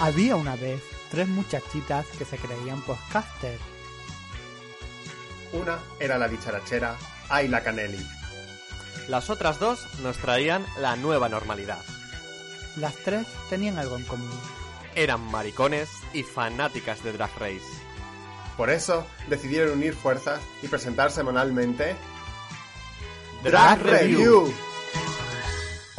Había una vez tres muchachitas que se creían podcasters. Una era la dicharachera Ayla Canelli. Las otras dos nos traían la nueva normalidad. Las tres tenían algo en común. Eran maricones y fanáticas de Drag Race. Por eso decidieron unir fuerzas y presentar semanalmente Drag Review.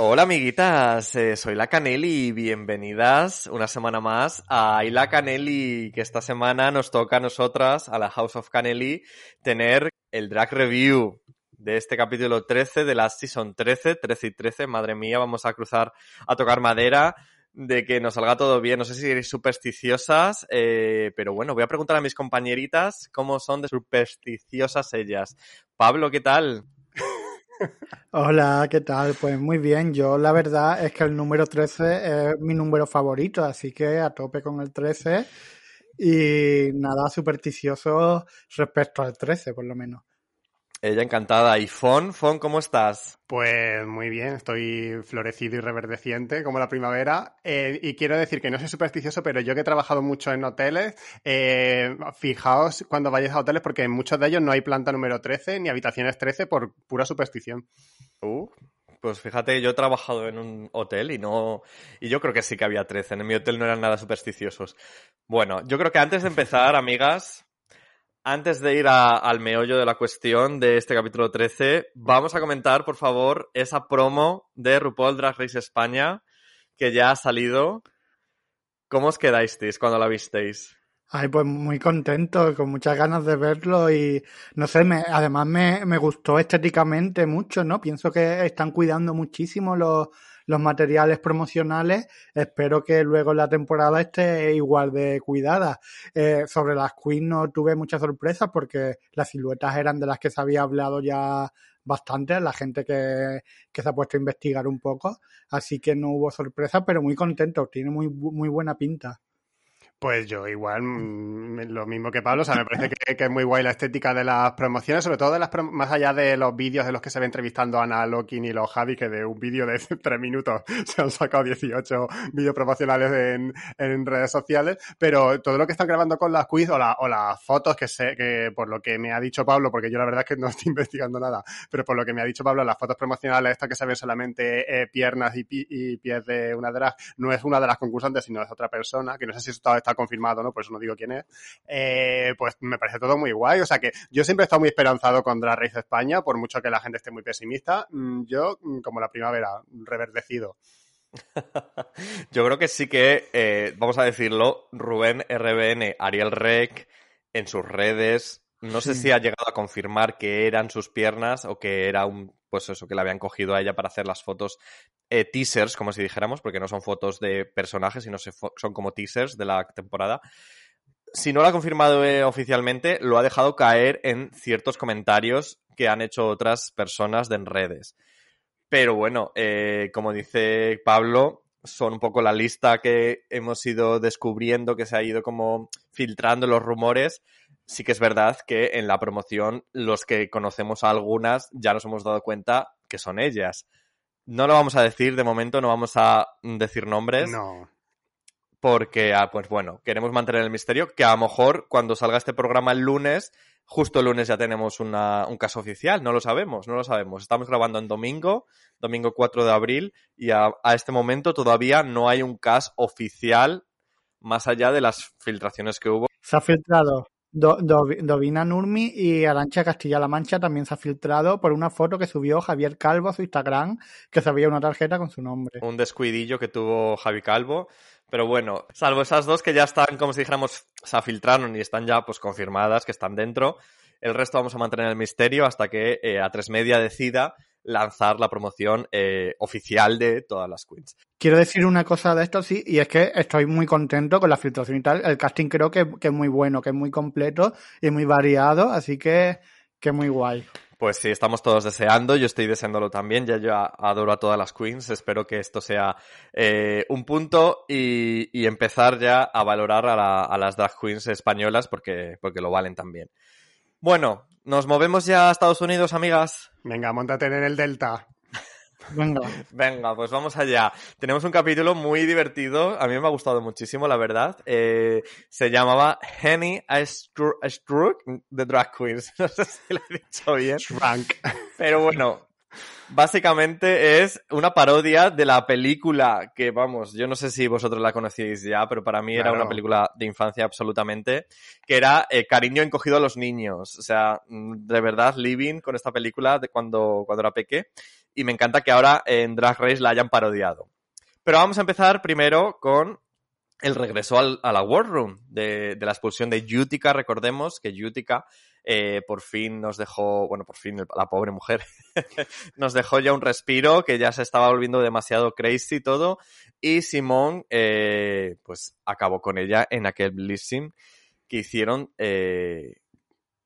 Hola amiguitas, eh, soy la Canelli y bienvenidas una semana más a La Canelli, que esta semana nos toca a nosotras, a la House of Canelli, tener el drag review de este capítulo 13 de la Season 13, 13 y 13, madre mía, vamos a cruzar a tocar madera de que nos salga todo bien. No sé si eres supersticiosas, eh, pero bueno, voy a preguntar a mis compañeritas cómo son de supersticiosas ellas. Pablo, ¿qué tal? Hola, ¿qué tal? Pues muy bien, yo la verdad es que el número 13 es mi número favorito, así que a tope con el 13 y nada supersticioso respecto al 13 por lo menos. Ella encantada. ¿Y Fon? Fon, ¿cómo estás? Pues muy bien, estoy florecido y reverdeciente como la primavera. Eh, y quiero decir que no soy supersticioso, pero yo que he trabajado mucho en hoteles, eh, fijaos cuando vayáis a hoteles porque en muchos de ellos no hay planta número 13 ni habitaciones 13 por pura superstición. Uh, pues fíjate, yo he trabajado en un hotel y no. Y yo creo que sí que había 13. En mi hotel no eran nada supersticiosos. Bueno, yo creo que antes de empezar, amigas, antes de ir al meollo de la cuestión de este capítulo 13, vamos a comentar, por favor, esa promo de RuPaul Drag Race España que ya ha salido. ¿Cómo os quedasteis cuando la visteis? Ay, pues muy contento, con muchas ganas de verlo y no sé, me, además me, me gustó estéticamente mucho, ¿no? Pienso que están cuidando muchísimo los, los materiales promocionales. Espero que luego la temporada esté igual de cuidada. Eh, sobre las queens no tuve muchas sorpresas porque las siluetas eran de las que se había hablado ya bastante, la gente que, que se ha puesto a investigar un poco. Así que no hubo sorpresa, pero muy contento. Tiene muy, muy buena pinta. Pues yo igual, mm, lo mismo que Pablo, o sea, me parece que, es muy guay la estética de las promociones, sobre todo de las más allá de los vídeos de los que se ve entrevistando a Ana Lokin y los Javi, que de un vídeo de tres minutos se han sacado 18 vídeos promocionales en, en, redes sociales, pero todo lo que están grabando con las quiz o, o, las fotos que sé, que por lo que me ha dicho Pablo, porque yo la verdad es que no estoy investigando nada, pero por lo que me ha dicho Pablo, las fotos promocionales estas que se ven solamente eh, piernas y, y, pies de una drag, no es una de las concursantes, sino es otra persona, que no sé si está, está confirmado, ¿no? Por eso no digo quién es. Eh, pues me parece todo muy guay. O sea que yo siempre he estado muy esperanzado con Drag Race España, por mucho que la gente esté muy pesimista. Mm, yo, mm, como la primavera, reverdecido. yo creo que sí que, eh, vamos a decirlo, Rubén RBN, Ariel Rec, en sus redes, no sé si ha llegado a confirmar que eran sus piernas o que era un pues eso, que la habían cogido a ella para hacer las fotos eh, teasers, como si dijéramos, porque no son fotos de personajes, sino son como teasers de la temporada. Si no lo ha confirmado eh, oficialmente, lo ha dejado caer en ciertos comentarios que han hecho otras personas de en redes. Pero bueno, eh, como dice Pablo, son un poco la lista que hemos ido descubriendo, que se ha ido como filtrando los rumores sí que es verdad que en la promoción los que conocemos a algunas ya nos hemos dado cuenta que son ellas. No lo vamos a decir de momento, no vamos a decir nombres. No. Porque, ah, pues bueno, queremos mantener el misterio, que a lo mejor cuando salga este programa el lunes, justo el lunes ya tenemos un caso oficial, no lo sabemos, no lo sabemos. Estamos grabando en domingo, domingo 4 de abril, y a, a este momento todavía no hay un caso oficial más allá de las filtraciones que hubo. Se ha filtrado Dovina Nurmi y Arancha Castilla-La Mancha también se ha filtrado por una foto que subió Javier Calvo a su Instagram, que sabía una tarjeta con su nombre. Un descuidillo que tuvo Javi Calvo. Pero bueno, salvo esas dos que ya están, como si dijéramos, se filtraron y están ya pues confirmadas que están dentro. El resto vamos a mantener el misterio hasta que eh, a tres media decida lanzar la promoción eh, oficial de todas las queens. Quiero decir una cosa de esto, sí, y es que estoy muy contento con la filtración y tal. El casting creo que, que es muy bueno, que es muy completo y muy variado, así que, que muy guay. Pues sí, estamos todos deseando, yo estoy deseándolo también, ya yo adoro a todas las queens, espero que esto sea eh, un punto y, y, empezar ya a valorar a, la, a, las drag queens españolas porque, porque lo valen también. Bueno, nos movemos ya a Estados Unidos, amigas. Venga, montate en el Delta. Venga. Venga, pues vamos allá. Tenemos un capítulo muy divertido. A mí me ha gustado muchísimo, la verdad. Eh, se llamaba Henny Struck de Drag Queens. No sé si lo he dicho bien. Shrunk. Pero bueno, básicamente es una parodia de la película que, vamos, yo no sé si vosotros la conocíais ya, pero para mí claro. era una película de infancia absolutamente, que era eh, Cariño encogido a los niños. O sea, de verdad, living con esta película de cuando, cuando era peque y me encanta que ahora en Drag Race la hayan parodiado. Pero vamos a empezar primero con el regreso al, a la War Room de, de, la expulsión de Utica. Recordemos que Utica eh, por fin nos dejó, bueno, por fin la pobre mujer nos dejó ya un respiro, que ya se estaba volviendo demasiado crazy todo. Y Simón, eh, pues acabó con ella en aquel blissing que hicieron eh,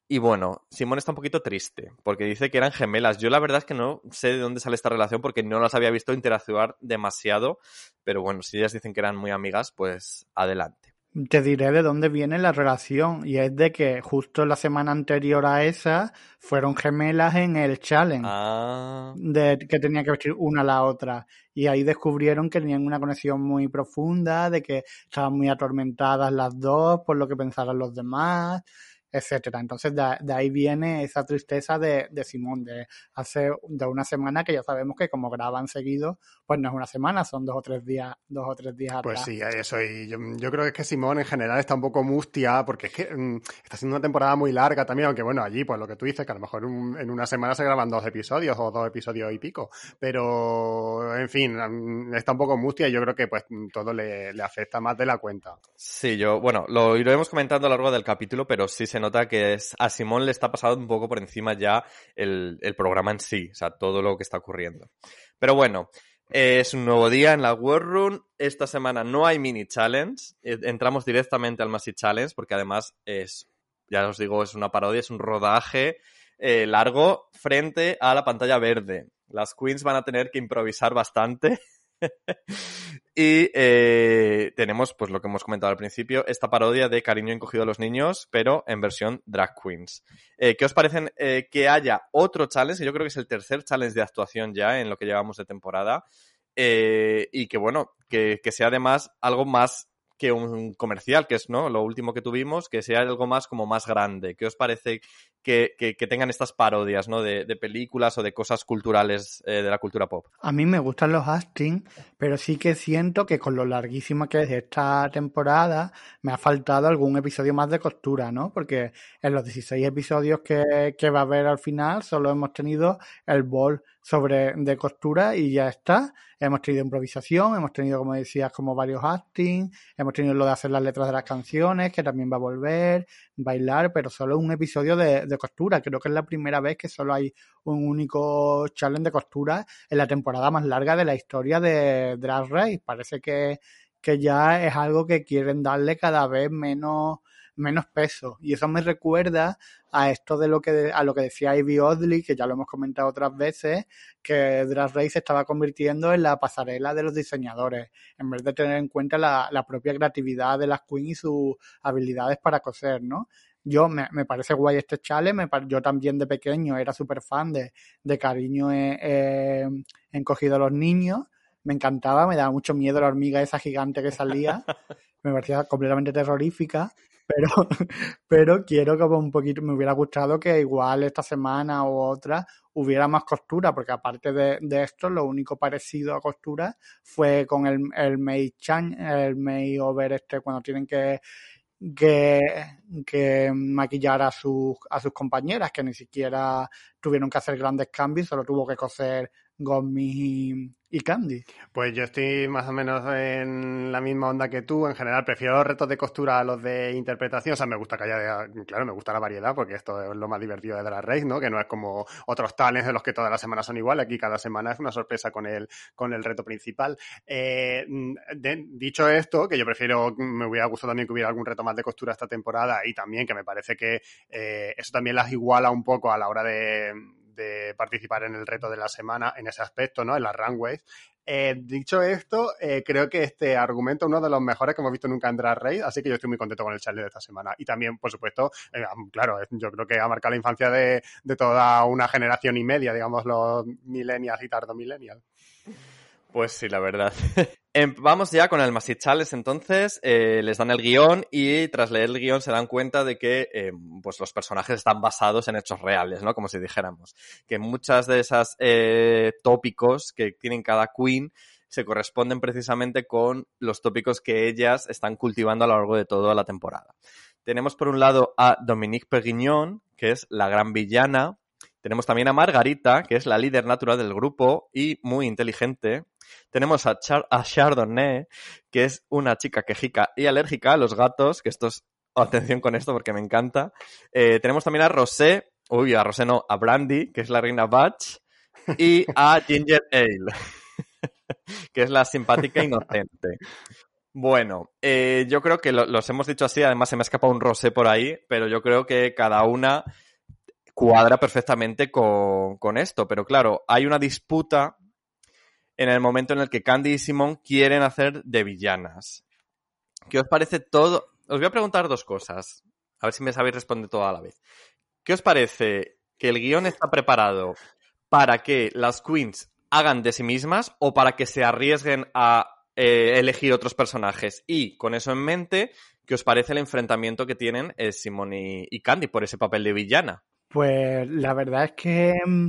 y bueno, Simón está un poquito triste porque dice que eran gemelas. Yo la verdad es que no sé de dónde sale esta relación porque no las había visto interactuar demasiado. Pero bueno, si ellas dicen que eran muy amigas, pues adelante. Te diré de dónde viene la relación y es de que justo la semana anterior a esa fueron gemelas en el challenge ah. de que tenía que vestir una a la otra y ahí descubrieron que tenían una conexión muy profunda, de que estaban muy atormentadas las dos por lo que pensaban los demás etcétera. Entonces, de, de, ahí viene esa tristeza de, de, Simón, de hace de una semana que ya sabemos que como graban seguido, pues no es una semana, son dos o tres días, dos o tres días Pues atrás. sí, eso. Y yo, yo, creo que es que Simón en general está un poco mustia, porque es que mmm, está siendo una temporada muy larga también, aunque bueno, allí, pues lo que tú dices, que a lo mejor un, en una semana se graban dos episodios o dos episodios y pico. Pero, en fin, está un poco mustia y yo creo que pues todo le, le afecta más de la cuenta. Sí, yo, bueno, lo iremos comentando a lo largo del capítulo, pero sí se nota que es, a Simón le está pasando un poco por encima ya el, el, programa en sí, o sea, todo lo que está ocurriendo. Pero bueno, es un nuevo día en la War Room. Esta semana no hay mini challenge. Entramos directamente al Massy Challenge porque además es, ya os digo, es una parodia, es un rodaje eh, largo frente a la pantalla verde. Las queens van a tener que improvisar bastante. y eh, tenemos, pues lo que hemos comentado al principio, esta parodia de Cariño encogido a los niños, pero en versión drag queens. Eh, ¿Qué os parecen eh, que haya otro challenge? Yo creo que es el tercer challenge de actuación ya en lo que llevamos de temporada. Y que bueno, que, que sea además algo más que un comercial, que es ¿no? lo último que tuvimos, que sea algo más como más grande. ¿Qué os parece que, que, tengan estas parodias ¿no? de, de, películas o de cosas culturales eh, de la cultura pop? A mí me gustan los acting, pero sí que siento que con lo larguísima que es esta temporada me ha faltado algún episodio más de costura, ¿no? Porque en los 16 episodios que, que va a haber al final solo hemos tenido el bol sobre de costura y ya está. Hemos tenido improvisación, hemos tenido, como decías, como varios acting, hemos tenido lo de hacer las letras de las canciones, que también va a volver, bailar, pero solo un episodio de, de costura. Creo que es la primera vez que solo hay un único challenge de costura en la temporada más larga de la historia de Drag Race. Parece que, que ya es algo que quieren darle cada vez menos menos peso. Y eso me recuerda a esto de lo que a lo que decía Ivy Oddly, que ya lo hemos comentado otras veces, que Drag Race se estaba convirtiendo en la pasarela de los diseñadores, en vez de tener en cuenta la, la propia creatividad de las queens y sus habilidades para coser, ¿no? Yo me, me parece guay este chale, me, yo también de pequeño era súper fan de, de cariño eh, eh, encogido a los niños, me encantaba, me daba mucho miedo la hormiga esa gigante que salía, me parecía completamente terrorífica, pero, pero quiero como un poquito, me hubiera gustado que igual esta semana o otra hubiera más costura, porque aparte de, de esto, lo único parecido a costura fue con el, el May Chan, el May Over este, cuando tienen que, que, que maquillar a sus, a sus compañeras, que ni siquiera tuvieron que hacer grandes cambios, solo tuvo que coser Gommi y, Candy. Pues yo estoy más o menos en la misma onda que tú. En general, prefiero los retos de costura a los de interpretación. O sea, me gusta que haya, claro, me gusta la variedad porque esto es lo más divertido de la Race, ¿no? Que no es como otros talents de los que todas las semanas son iguales. Aquí cada semana es una sorpresa con el, con el reto principal. Eh, dicho esto, que yo prefiero, me hubiera gustado también que hubiera algún reto más de costura esta temporada y también que me parece que eh, eso también las iguala un poco a la hora de de participar en el reto de la semana en ese aspecto, ¿no? En las runways. Eh, dicho esto, eh, creo que este argumento es uno de los mejores que hemos visto nunca en Drag Race, así que yo estoy muy contento con el challenge de esta semana. Y también, por supuesto, eh, claro, yo creo que ha marcado la infancia de, de, toda una generación y media, digamos, los millennials y tardo millennials. Pues sí, la verdad. Em, vamos ya con el Masichales, entonces. Eh, les dan el guion y tras leer el guion se dan cuenta de que em, pues los personajes están basados en hechos reales, ¿no? Como si dijéramos. Que muchas de esas eh, tópicos que tienen cada queen se corresponden precisamente con los tópicos que ellas están cultivando a lo largo de toda la temporada. Tenemos por un lado a Dominique Perguignon, que es la gran villana. Tenemos también a Margarita, que es la líder natural del grupo y muy inteligente. Tenemos a, Chardonnay, que es una chica quejica y alérgica a los gatos, que esto es, atención con esto porque me encanta. Eh, tenemos también a Rosé, uy, a Rosé no, a Brandy, que es la reina Batch, y a Ginger Ale, que es la simpática inocente. Bueno, eh, yo creo que los hemos dicho así, además se me ha escapado un rosé por ahí, pero yo creo que cada una cuadra perfectamente con, con, esto. Pero claro, hay una disputa en el momento en el que Candy y Simón quieren hacer de villanas. ¿Qué os parece todo? Os voy a preguntar dos cosas. A ver si me sabéis responder todo a la vez. ¿Qué os parece que el guion está preparado para que las queens hagan de sí mismas o para que se arriesguen a eh, elegir otros personajes? Y con eso en mente, ¿qué os parece el enfrentamiento que tienen eh, Simón y, y Candy por ese papel de villana? Pues la verdad es que mm,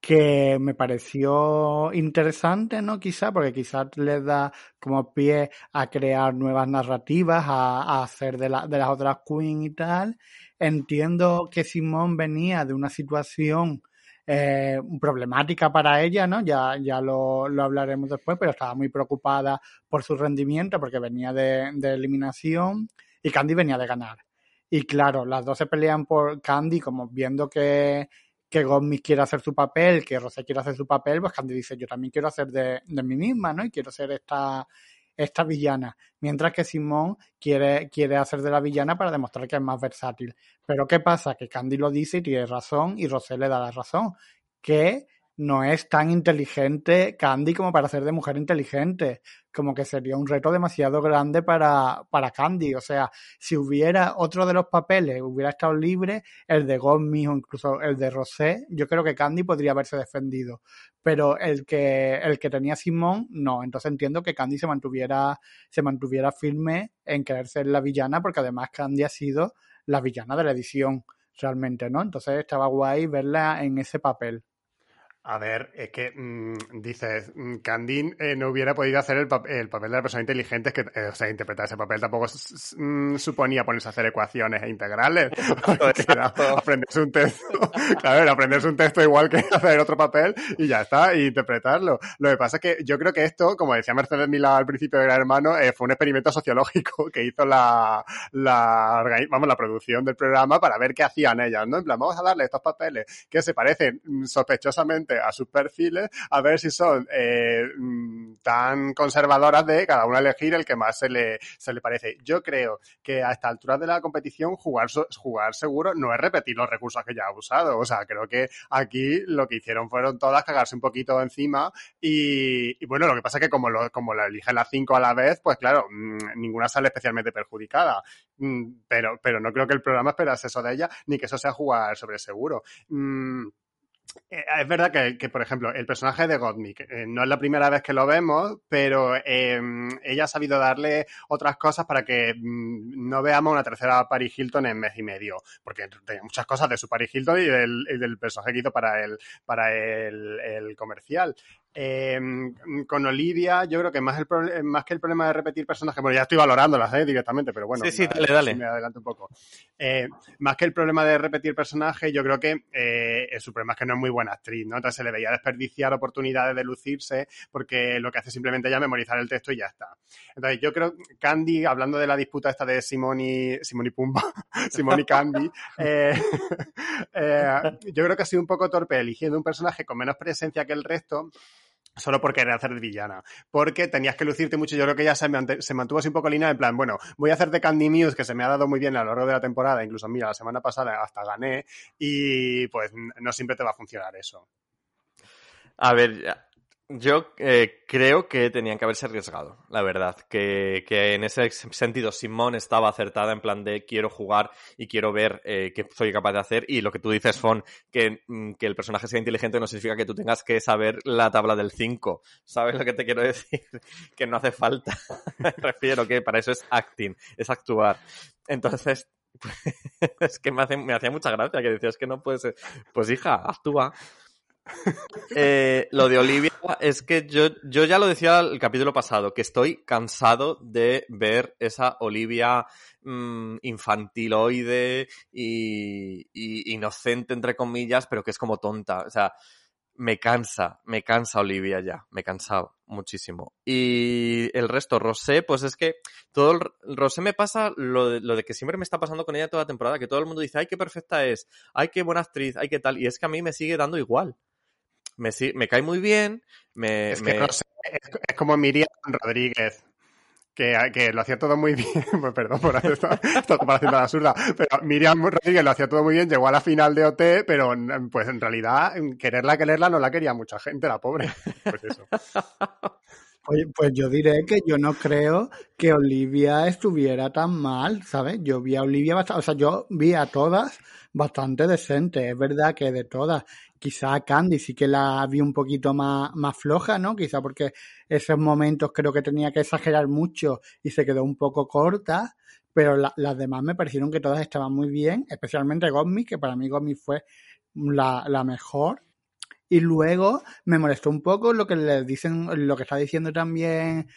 que me pareció interesante, ¿no? Quizá, porque quizás les da como pie a crear nuevas narrativas, a, hacer de, de las otras queen y tal. Entiendo que Simón venía de una situación eh, problemática para ella, ¿no? Ya, ya lo, lo, hablaremos después, pero estaba muy preocupada por su rendimiento porque venía de, de eliminación y Candy venía de ganar. Y claro, las dos se pelean por Candy como viendo que que Gomis quiere hacer su papel, que Rosé quiere hacer su papel, pues Candy dice, yo también quiero hacer de, de mí misma, ¿no? Y quiero ser esta, esta villana. Mientras que Simón quiere, quiere hacer de la villana para demostrar que es más versátil. Pero ¿qué pasa? Que Candy lo dice y tiene razón y Rosé le da la razón. Que no es tan inteligente Candy como para ser de mujer inteligente. Como que sería un reto demasiado grande para, para Candy. O sea, si hubiera otro de los papeles, hubiera estado libre, el de Gommi o incluso el de Rosé, yo creo que Candy podría haberse defendido. Pero el que, el que tenía Simón, no. Entonces entiendo que Candy se mantuviera, se mantuviera firme en querer ser la villana, porque además Candy ha sido la villana de la edición, realmente, ¿no? Entonces estaba guay verla en ese papel. A ver, es que mmm, dices, mm, Candine eh, no hubiera podido hacer el, el, papel de la persona inteligente, que, eh, o sea, interpretar ese papel tampoco mm, suponía ponerse a hacer ecuaciones e integrales. era aprenderse un texto, claro, era aprenderse un texto igual que hacer otro papel y ya está, y interpretarlo. Lo que pasa es que yo creo que esto, como decía Mercedes Milá al principio de Gran Hermano, eh, fue un experimento sociológico que hizo la, la, vamos, la producción del programa para ver qué hacían ellas, ¿no? En plan, vamos a darle estos papeles que se parecen sospechosamente a sus perfiles a ver si son eh, mm, tan conservadoras de cada una elegir el que más se le, se le parece. Yo creo que a esta altura de la competición jugar, jugar seguro no es repetir los recursos que ya ha usado. O sea, creo que aquí lo que hicieron fueron todas cagarse un poquito encima y, bueno, lo que pasa es que como lo, como eligen las cinco a la vez, pues claro, mm, ninguna sale especialmente perjudicada. Mm, pero, pero no creo que el programa esperase eso de ella, ni que eso sea jugar sobre seguro. Eh, es verdad que, por ejemplo, el personaje de Gottmik eh, no es la primera vez que lo vemos, pero em, ella ha sabido darle otras cosas para que mm, no veamos una tercera Paris Hilton en mes y medio, porque tenía muchas cosas de su Paris Hilton y del, personaje que hizo para el, para el, comercial. Eh, con Olivia, yo creo que más, el más que el problema de repetir personajes, bueno, ya estoy valorándolas ¿eh? directamente, pero bueno, sí, sí, dale, dale. me adelanto un poco. Eh, más que el problema de repetir personajes, yo creo que eh, su problema es que no es muy buena actriz, ¿no? Entonces se le veía desperdiciar oportunidades de lucirse porque lo que hace simplemente ya memorizar el texto y ya está. Entonces yo creo, Candy, hablando de la disputa esta de Simón y Pumba, Simón y Candy, yo creo que ha sido un poco torpe eligiendo un personaje con menos presencia que el resto solo por querer hacer de villana. Porque tenías que lucirte mucho. Yo creo que ya se, mantuvo así un poco línea en plan, bueno, voy a hacer de Candy Muse, que se me ha dado muy bien a lo largo de la temporada. Incluso, mira, la semana pasada hasta gané. Y pues no siempre te va a funcionar eso. A ver, yo eh, creo que tenían que haberse arriesgado, la verdad. Que, que, en ese sentido Simón estaba acertada en plan de quiero jugar y quiero ver eh, qué soy capaz de hacer. Y lo que tú dices, Fon, que, mm, que el personaje sea inteligente no significa que tú tengas que saber la tabla del 5. ¿Sabes lo que te quiero decir? que no hace falta. Me refiero que para eso es acting, es actuar. Entonces, es que me, hace, me hacía mucha gracia que decías que no puede ser. Pues hija, actúa. Eh, lo de Olivia es que yo, yo ya lo decía el capítulo pasado, que estoy cansado de ver esa Olivia mmm, infantiloide y, inocente, entre comillas, pero que es como tonta. O sea, me cansa, me cansa Olivia ya, me cansado muchísimo. Y el resto, Rosé, pues es que todo el, Rosé me pasa lo de, lo de que siempre me está pasando con ella toda la temporada, que todo el mundo dice, ay, qué perfecta es, ay, qué buena actriz, ay, qué tal, y es que a mí me sigue dando igual me, me cae muy bien. Me, es, que es, como Miriam Rodríguez. Que, que, lo hacía todo muy bien, pues perdón por hacer esta, esta comparación tan absurda, pero Miriam Rodríguez lo hacía todo muy bien, llegó a la final de OT, pero pues en realidad quererla, quererla no la quería mucha gente, la pobre. Pues eso. Oye, pues yo diré que yo no creo que Olivia estuviera tan mal, ¿sabes? Yo vi a Olivia bastante, o sea, yo vi a todas bastante decentes. Es verdad que de todas, quizá Candy sí que la vi un poquito más, más floja, ¿no? Quizá porque esos momentos creo que tenía que exagerar mucho y se quedó un poco corta, pero las demás me parecieron que todas estaban muy bien, especialmente Gosmi, que para mí Gosmi fue la, la mejor. Y luego me molestó un poco lo que le dicen, lo que está diciendo también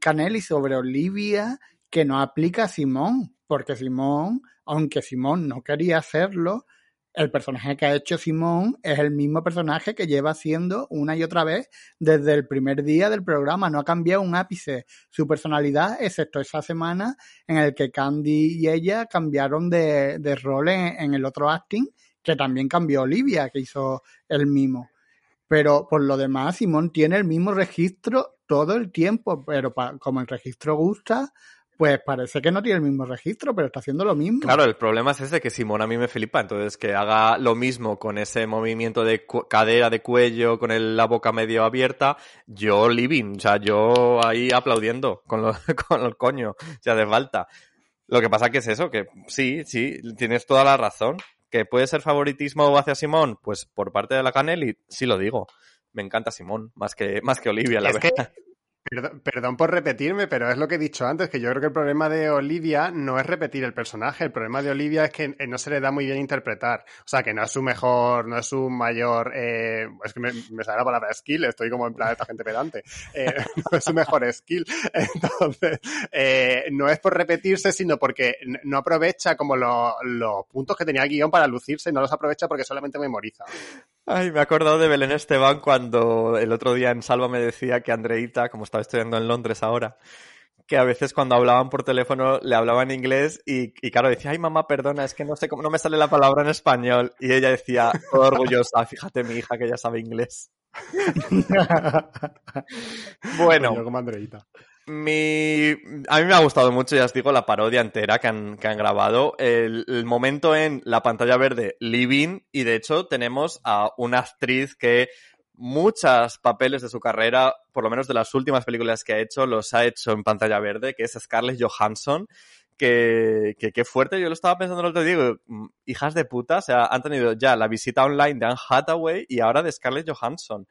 Canelli sobre Olivia, que no aplica a Simón, porque Simón, aunque Simón no quería hacerlo, el personaje que ha hecho Simón es el mismo personaje que lleva haciendo una y otra vez desde el primer día del programa. No ha cambiado un ápice su personalidad, excepto esa semana en el que Candy y ella cambiaron de, de rol en, el otro acting, que también cambió Olivia, que hizo el mismo. Pero por lo demás, Simón tiene el mismo registro todo el tiempo, pero como el registro gusta, pues parece que no tiene el mismo registro, pero está haciendo lo mismo. Claro, el problema es ese, que Simón a mí me flipa, entonces que haga lo mismo con ese movimiento de cadera, de cuello, con la boca medio abierta, yo living, o sea, yo ahí aplaudiendo con, lo, con el coño, ya de falta. Lo que pasa que es eso, que sí, sí, tienes toda la razón, ¿Que puede ser favoritismo hacia Simón? Pues por parte de la Canelli, sí lo digo. Me encanta Simón, más que, más que Olivia, la verdad. Perdón, por repetirme, pero es lo que he dicho antes, que yo creo que el problema de Olivia no es repetir el personaje, el problema de Olivia es que no se le da muy bien interpretar. O sea, que no es su mejor, no es su mayor, eh, es que me, sale la palabra skill, estoy como en plan esta gente pedante, eh, no es su mejor skill. Entonces, eh, no es por repetirse, sino porque no aprovecha como los puntos que tenía el guion para lucirse, no los aprovecha porque solamente memoriza. Ay, me he acordado de Belén Esteban cuando el otro día en Salva me decía que Andreita, como estaba estudiando en Londres ahora, que a veces cuando hablaban por teléfono le hablaban inglés y, y, claro, decía, ay mamá, perdona, es que no sé cómo, no me sale la palabra en español. Y ella decía, todo orgullosa, fíjate mi hija que ya sabe inglés. bueno. Como Andreita. Mi... A mí me ha gustado mucho, ya os digo, la parodia entera que han, que han grabado. El, momento en la pantalla verde, Living, y de hecho tenemos a una actriz que muchos papeles de su carrera, por lo menos de las últimas películas que ha hecho, los ha hecho en pantalla verde, que es Scarlett Johansson. Que, que, fuerte, yo lo estaba pensando el otro día, mm, hijas de puta, o sea, han tenido ya la visita online de Anne Hathaway y ahora de Scarlett Johansson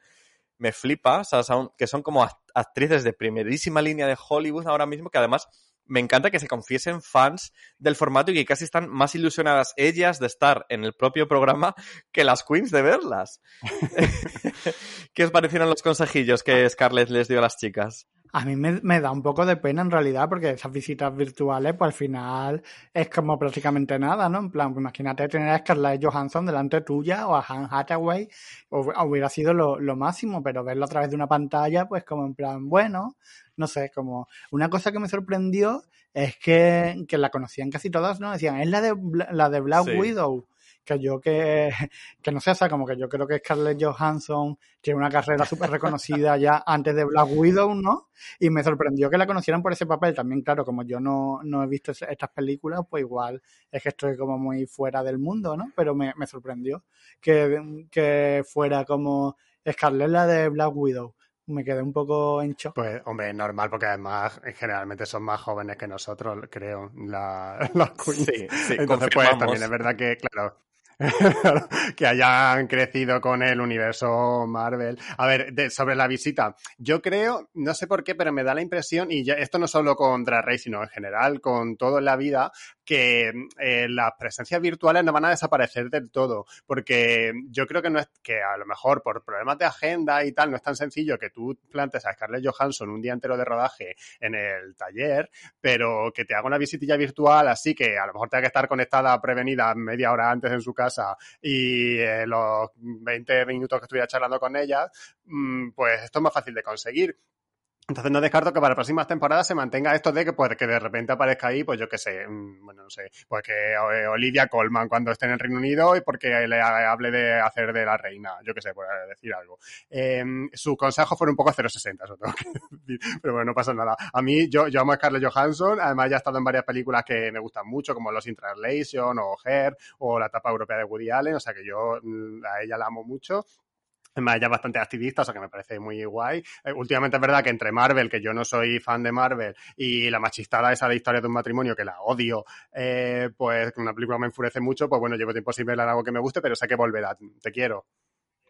me flipa, o sea, son, que son como actrices de primerísima línea de Hollywood ahora mismo, que además me encanta que se confiesen fans del formato y que casi están más ilusionadas ellas de estar en el propio programa que las queens de verlas. ¿Qué os parecieron los consejillos que Scarlett les dio a las chicas? A mí me, da un poco de pena en realidad porque esas visitas virtuales pues al final es como prácticamente nada, ¿no? En plan, pues, imagínate tener a Scarlett Johansson delante tuya o a Han Hathaway hubiera sido lo, lo, máximo, pero verlo a través de una pantalla pues como en plan, bueno, no sé, como una cosa que me sorprendió es que, que la conocían casi todas, ¿no? Decían, es la de, la de Black Widow que yo que, que no sé, o sea, como que yo creo que Scarlett Johansson tiene una carrera súper reconocida ya antes de Black Widow, ¿no? Y me sorprendió que la conocieran por ese papel. También, claro, como yo no, no he visto estas películas, pues igual es que estoy como muy fuera del mundo, ¿no? Pero me, me sorprendió que, que fuera como Scarlett la de Black Widow me quedé un poco en shock. Pues, hombre, normal, porque además generalmente son más jóvenes que nosotros, creo, la, los queens. Sí, sí, Entonces, pues también es verdad que, claro, que hayan crecido con el universo Marvel. A ver, sobre la visita, yo creo, no sé por qué, pero me da la impresión, y ya, esto no solo con Drag Race, sino en general, con todo en la vida, que eh, las presencias virtuales no van a desaparecer del todo, porque yo creo que no es que a lo mejor por problemas de agenda y tal no es tan sencillo que tú plantes a Scarlett Johansson un día entero de rodaje en el taller, pero que te haga una visitilla virtual así que a lo mejor tenga que estar conectada prevenida media hora antes en su casa y eh, los 20 minutos que estuviera charlando con ella, mm, pues esto es más fácil de conseguir. Entonces no descarto que para próximas temporadas se mantenga esto de que, pues, que de repente aparezca ahí, pues yo qué sé, mm, bueno, no sé, pues que eh, Olivia Colman cuando esté en el Reino Unido y porque le hable de hacer de la reina, yo qué sé, por decir algo. Eh, sus consejos fueron un poco 060, eso tengo pero bueno, no pasa nada. A mí, yo, yo amo a Scarlett Johansson, además ya he estado en varias películas que me gustan mucho, como Los in Translation o Her o la etapa europea de Woody Allen, o sea que yo mm, a ella la amo mucho ya bastante activista, o sea que me parece muy guay. Eh, últimamente es verdad que entre Marvel, que yo no soy fan de Marvel, y la machistada esa de historia de un matrimonio, que la odio, eh, pues una película me enfurece mucho, pues bueno, llevo tiempo sin ver algo que me guste, pero sé que volverá. Te quiero.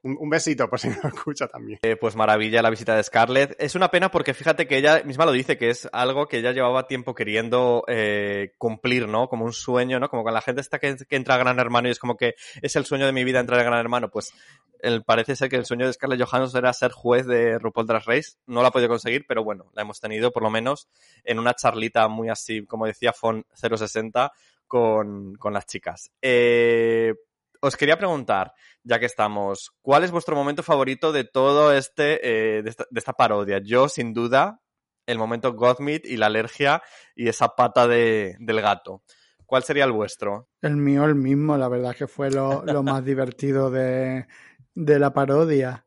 Un, besito, por si no lo escucha también. Eh, pues maravilla la visita de Scarlett. Es una pena porque fíjate que ella misma lo dice, que es algo que ella llevaba tiempo queriendo eh, cumplir, ¿no? Como un sueño, ¿no? Como con la gente está que, entra a Gran Hermano y es como que es el sueño de mi vida entrar a Gran Hermano. Pues el, parece ser que el sueño de Scarlett Johansson era ser juez de RuPaul Drag Race. No lo ha podido conseguir, pero bueno, la hemos tenido por lo menos en una charlita muy así, como decía Fon 060, con, con las chicas. Eh, os quería preguntar, ya que estamos, ¿cuál es vuestro momento favorito de todo este, eh, de, esta, parodia? Yo, sin duda, el momento Gothmid y la alergia y esa pata de, del gato. ¿Cuál sería el vuestro? El mío, el mismo, la verdad que fue lo, lo más divertido de, de la parodia.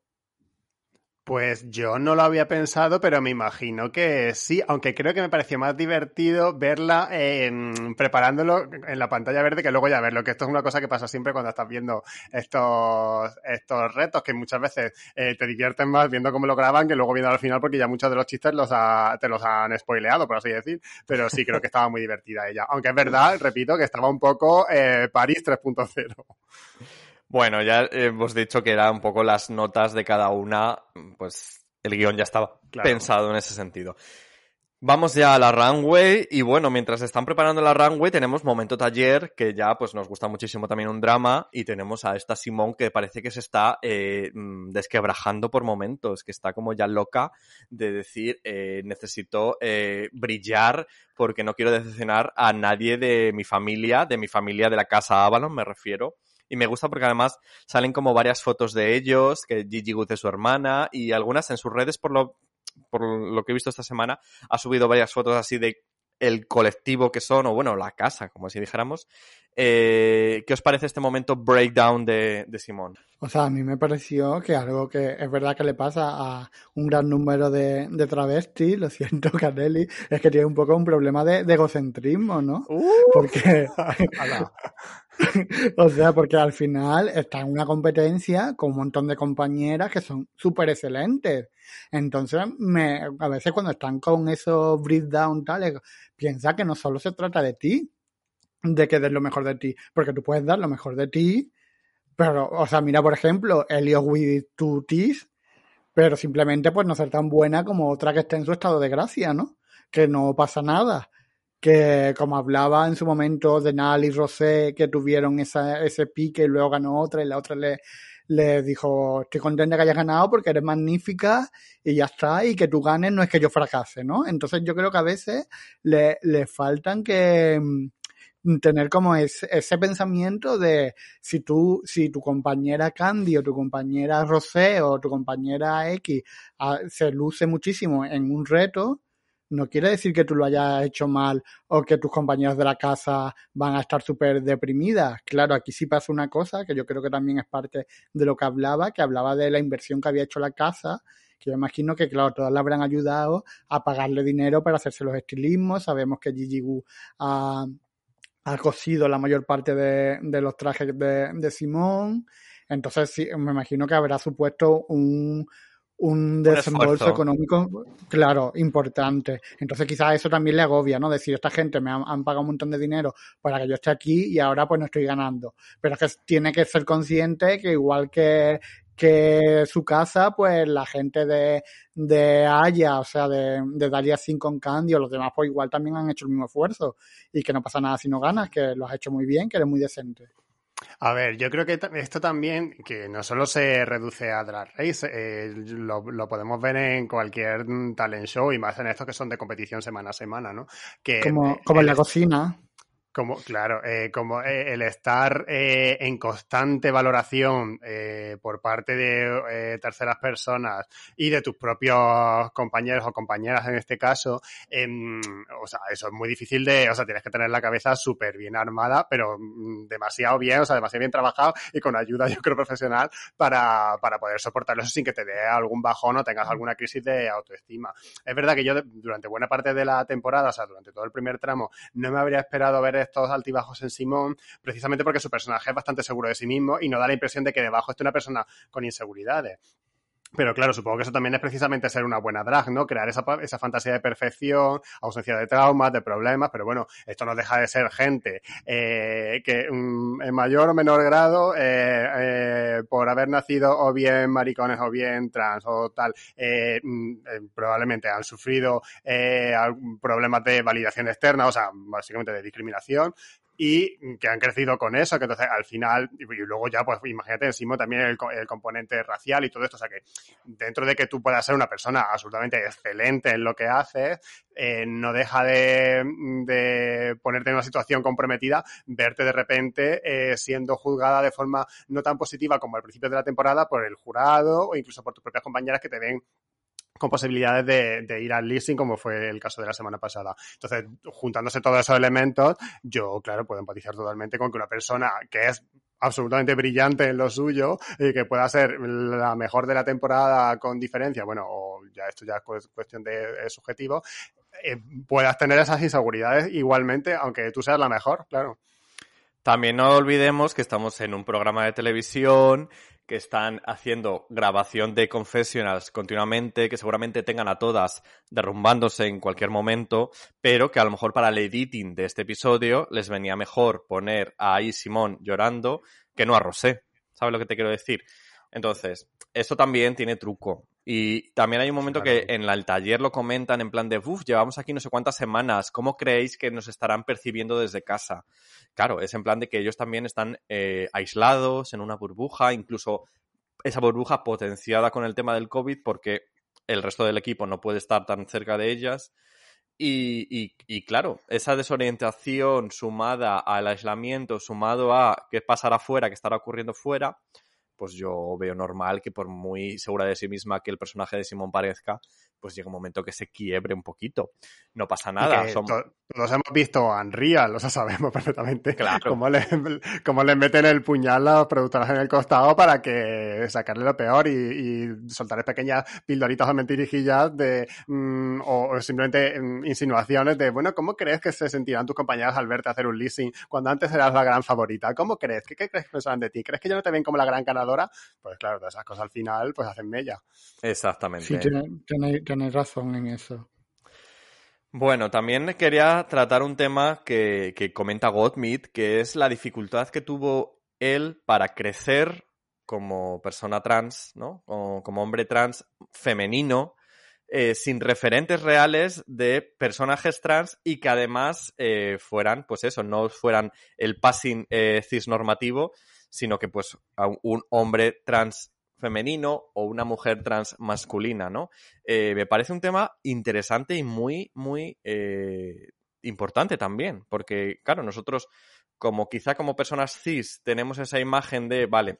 Pues yo no lo había pensado, pero me imagino que sí, aunque creo que me pareció más divertido verla preparándolo en la pantalla verde que luego ya verlo, que esto es una cosa que pasa siempre cuando estás viendo estos, estos retos, que muchas veces eh, te divierten más viendo cómo lo graban que luego viendo al final porque ya muchos de los chistes los te los han spoileado, por así decir, pero sí creo que estaba muy divertida ella, aunque es verdad, repito, que estaba un poco eh, París 3.0. Bueno, ya hemos dicho que eran un poco las notas de cada una, pues el guion ya estaba pensado en ese sentido. Vamos ya a la runway y bueno, mientras están preparando la runway tenemos momento taller que ya pues nos gusta muchísimo también un drama y tenemos a esta Simón que parece que se está eh, mm, desquebrajando por momentos, que está como ya loca de decir eh, necesito eh, brillar porque no quiero decepcionar a nadie de mi familia, de mi familia de la casa Avalon me refiero y me gusta porque además salen como varias fotos de ellos, que Gigi Good es su hermana y algunas en sus redes por lo, por lo que he visto esta semana ha subido varias fotos así de el colectivo que son, o bueno, la casa, como si dijéramos. Eh, ¿Qué os parece este momento breakdown de, de, Simón? O sea, a mí me pareció que algo que es verdad que le pasa a un gran número de, de travestis, lo siento, Canelli, es que tiene un poco un problema de, egocentrismo, ¿no? Uh. porque... o sea, porque al final está en una competencia con un montón de compañeras que son súper excelentes. Entonces, me, a veces cuando están con esos breakdown tales, piensa que no solo se trata de ti, de que des lo mejor de ti, porque tú puedes dar lo mejor de ti, pero, o sea, mira, por ejemplo, Elio teeth, pero simplemente pues no ser tan buena como otra que esté en su estado de gracia, ¿no? Que no pasa nada. Que como hablaba en su momento de Nal y Rosé, que tuvieron esa, ese pique y luego ganó otra y la otra le, le dijo, estoy contenta que hayas ganado porque eres magnífica y ya está, y que tú ganes no es que yo fracase, ¿no? Entonces yo creo que a veces le, le faltan que mm, tener como ese, ese pensamiento de si tú, si tu compañera Candy o tu compañera Rosé o tu compañera X ah, se luce muchísimo en un reto, no quiere decir que tú lo hayas hecho mal o que tus compañeros de la casa van a estar súper deprimidas. Claro, aquí sí pasa una cosa que yo creo que también es parte de lo que hablaba, que hablaba de la inversión que había hecho la casa, que yo imagino que, claro, todas le habrán ayudado a pagarle dinero para hacerse los estilismos. Sabemos que Gigi Gu ha, ha cosido la mayor parte de, de los trajes de, de Simón. Entonces, sí, me imagino que habrá supuesto un, un desembolso económico, claro, importante. Entonces quizás eso también le agobia, ¿no? Decir, esta gente me han, han pagado un montón de dinero para que yo esté aquí y ahora pues no estoy ganando. Pero es que tiene que ser consciente que igual que, que su casa, pues la gente de, de Haya, o sea, de, de Dalia 5 con Candy o los demás, pues igual también han hecho el mismo esfuerzo. Y que no pasa nada si no ganas, que lo has hecho muy bien, que eres muy decente. A ver, yo creo que esto también, que no solo se reduce a Drag Race, eh, lo, lo podemos ver en cualquier talent show y más en estos que son de competición semana a semana, ¿no? Que Como, eh, como en la cocina. Como, claro, eh, como eh, el estar eh, en constante valoración eh, por parte de eh, terceras personas y de tus propios compañeros o compañeras en este caso, em, o sea, eso es muy difícil de, o sea, tienes que tener la cabeza súper bien armada, pero mm, demasiado bien, o sea, demasiado bien trabajado y con ayuda, yo creo, profesional para, para poder soportarlo eso sin que te dé algún bajón o tengas alguna crisis de autoestima. Es verdad que yo durante buena parte de la temporada, o sea, durante todo el primer tramo, no me habría esperado ver estos altibajos en Simón, precisamente porque su personaje es bastante seguro de sí mismo y no da la impresión de que debajo esté una persona con inseguridades. Pero claro, supongo que eso también es precisamente ser una buena drag, ¿no? Crear esa, esa fantasía de perfección, ausencia de traumas, de problemas, pero bueno, esto no deja de ser gente eh, que mm, en mayor o menor grado, eh, eh, por haber nacido o bien maricones o bien trans o tal, eh, mm, eh, probablemente han sufrido eh, problemas de validación externa, o sea, básicamente de discriminación, y que han crecido con eso, que entonces al final, y luego ya, pues imagínate encima también el, el componente racial y todo esto, o sea que dentro de que tú puedas ser una persona absolutamente excelente en lo que haces, eh, no deja de, de ponerte en una situación comprometida, verte de repente eh, siendo juzgada de forma no tan positiva como al principio de la temporada por el jurado o incluso por tus propias compañeras que te ven con posibilidades de, ir al leasing, como fue el caso de la semana pasada. Entonces, juntándose todos esos elementos, yo, claro, puedo empatizar totalmente con que una persona que es absolutamente brillante en lo suyo y que pueda ser la mejor de la temporada con diferencia, bueno, o ya esto ya es cu- cuestión de, subjetivo, eh, puedas tener esas inseguridades igualmente, aunque tú seas la mejor, claro. También no olvidemos que estamos en un programa de televisión, que están haciendo grabación de confessionals continuamente, que seguramente tengan a todas derrumbándose en cualquier momento, pero que a lo mejor para el editing de este episodio les venía mejor poner a ahí Simón llorando que no a Rosé. ¿Sabes lo que te quiero decir? Entonces, eso también tiene truco. Y también hay un momento Claro. que en la- el taller lo comentan en plan de, uff, llevamos aquí no sé cuántas semanas, ¿cómo creéis que nos estarán percibiendo desde casa? Claro, es en plan de que ellos también están eh, aislados en una burbuja, incluso esa burbuja potenciada con el tema del COVID porque el resto del equipo no puede estar tan cerca de ellas. Y, y- y claro, esa desorientación sumada al aislamiento, sumado a qué pasará fuera, qué estará ocurriendo fuera, pues yo veo normal que por muy segura de sí misma que el personaje de Simón parezca, pues llega un momento que se quiebre un poquito. No pasa nada. to- todos hemos visto Unreal, o sea, sabemos perfectamente Claro. cómo, le, cómo le meten el puñal a los productores en el costado para que sacarle lo peor y, y soltarles pequeñas pildoritas o mentirijillas de, mm, o, o simplemente mm, insinuaciones de, bueno, ¿cómo crees que se sentirán tus compañeras al verte hacer un leasing cuando antes eras la gran favorita? ¿Cómo crees? ¿Qué, qué crees que pensarán de ti? ¿Crees que ya no te ven como la gran ganadora? Pues claro, todas esas cosas al final pues hacen mella. Exactamente. Sí, tiene- tenéis, tenéis razón en eso. Bueno, también quería tratar un tema que, que comenta Gottmid, que es la dificultad que tuvo él para crecer como persona trans, ¿no? O como hombre trans femenino, eh, sin referentes reales de personajes trans y que además eh, fueran, pues eso, no fueran el passing eh, cisnormativo, sino que pues un hombre trans femenino o una mujer trans masculina, ¿no? me parece un tema interesante y muy, muy importante también, porque claro, nosotros como quizá como personas cis tenemos esa imagen de, vale,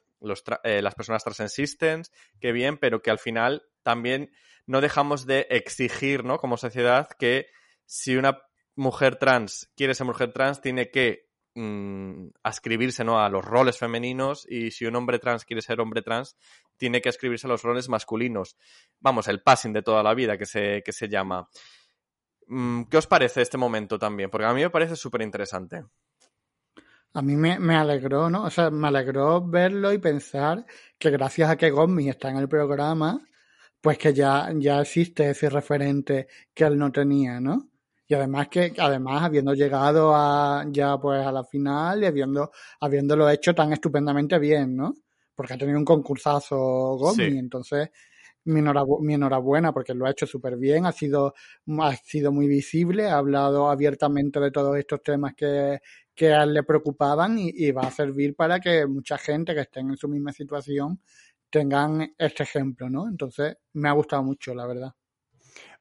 eh, las personas trans existen, qué bien, pero que al final también no dejamos de exigir, ¿no? Como sociedad, que si una mujer trans quiere ser mujer trans, tiene que mm, ascribirse ¿no? a los roles femeninos y si un hombre trans quiere ser hombre trans, tiene que ascribirse a los roles masculinos. Vamos, el passing de toda la vida que se, que se llama. Mm, ¿Qué os parece este momento también? Porque a mí me parece súper interesante. A mí me, me, alegró, ¿no? O sea, me alegró verlo y pensar que gracias a que Gosmi está en el programa, pues que ya, ya existe ese referente que él no tenía, ¿no? Y además que, además habiendo llegado a ya pues a la final y habiendo, habiéndolo hecho tan estupendamente bien, ¿no? Porque ha tenido un concursazo Gosmi, entonces mi, enhorabuena porque lo ha hecho súper bien, ha sido, ha sido muy visible, ha hablado abiertamente de todos estos temas que, que a él le preocupaban y, va a servir para que mucha gente que esté en su misma situación tengan este ejemplo, ¿no? Entonces, me ha gustado mucho, la verdad.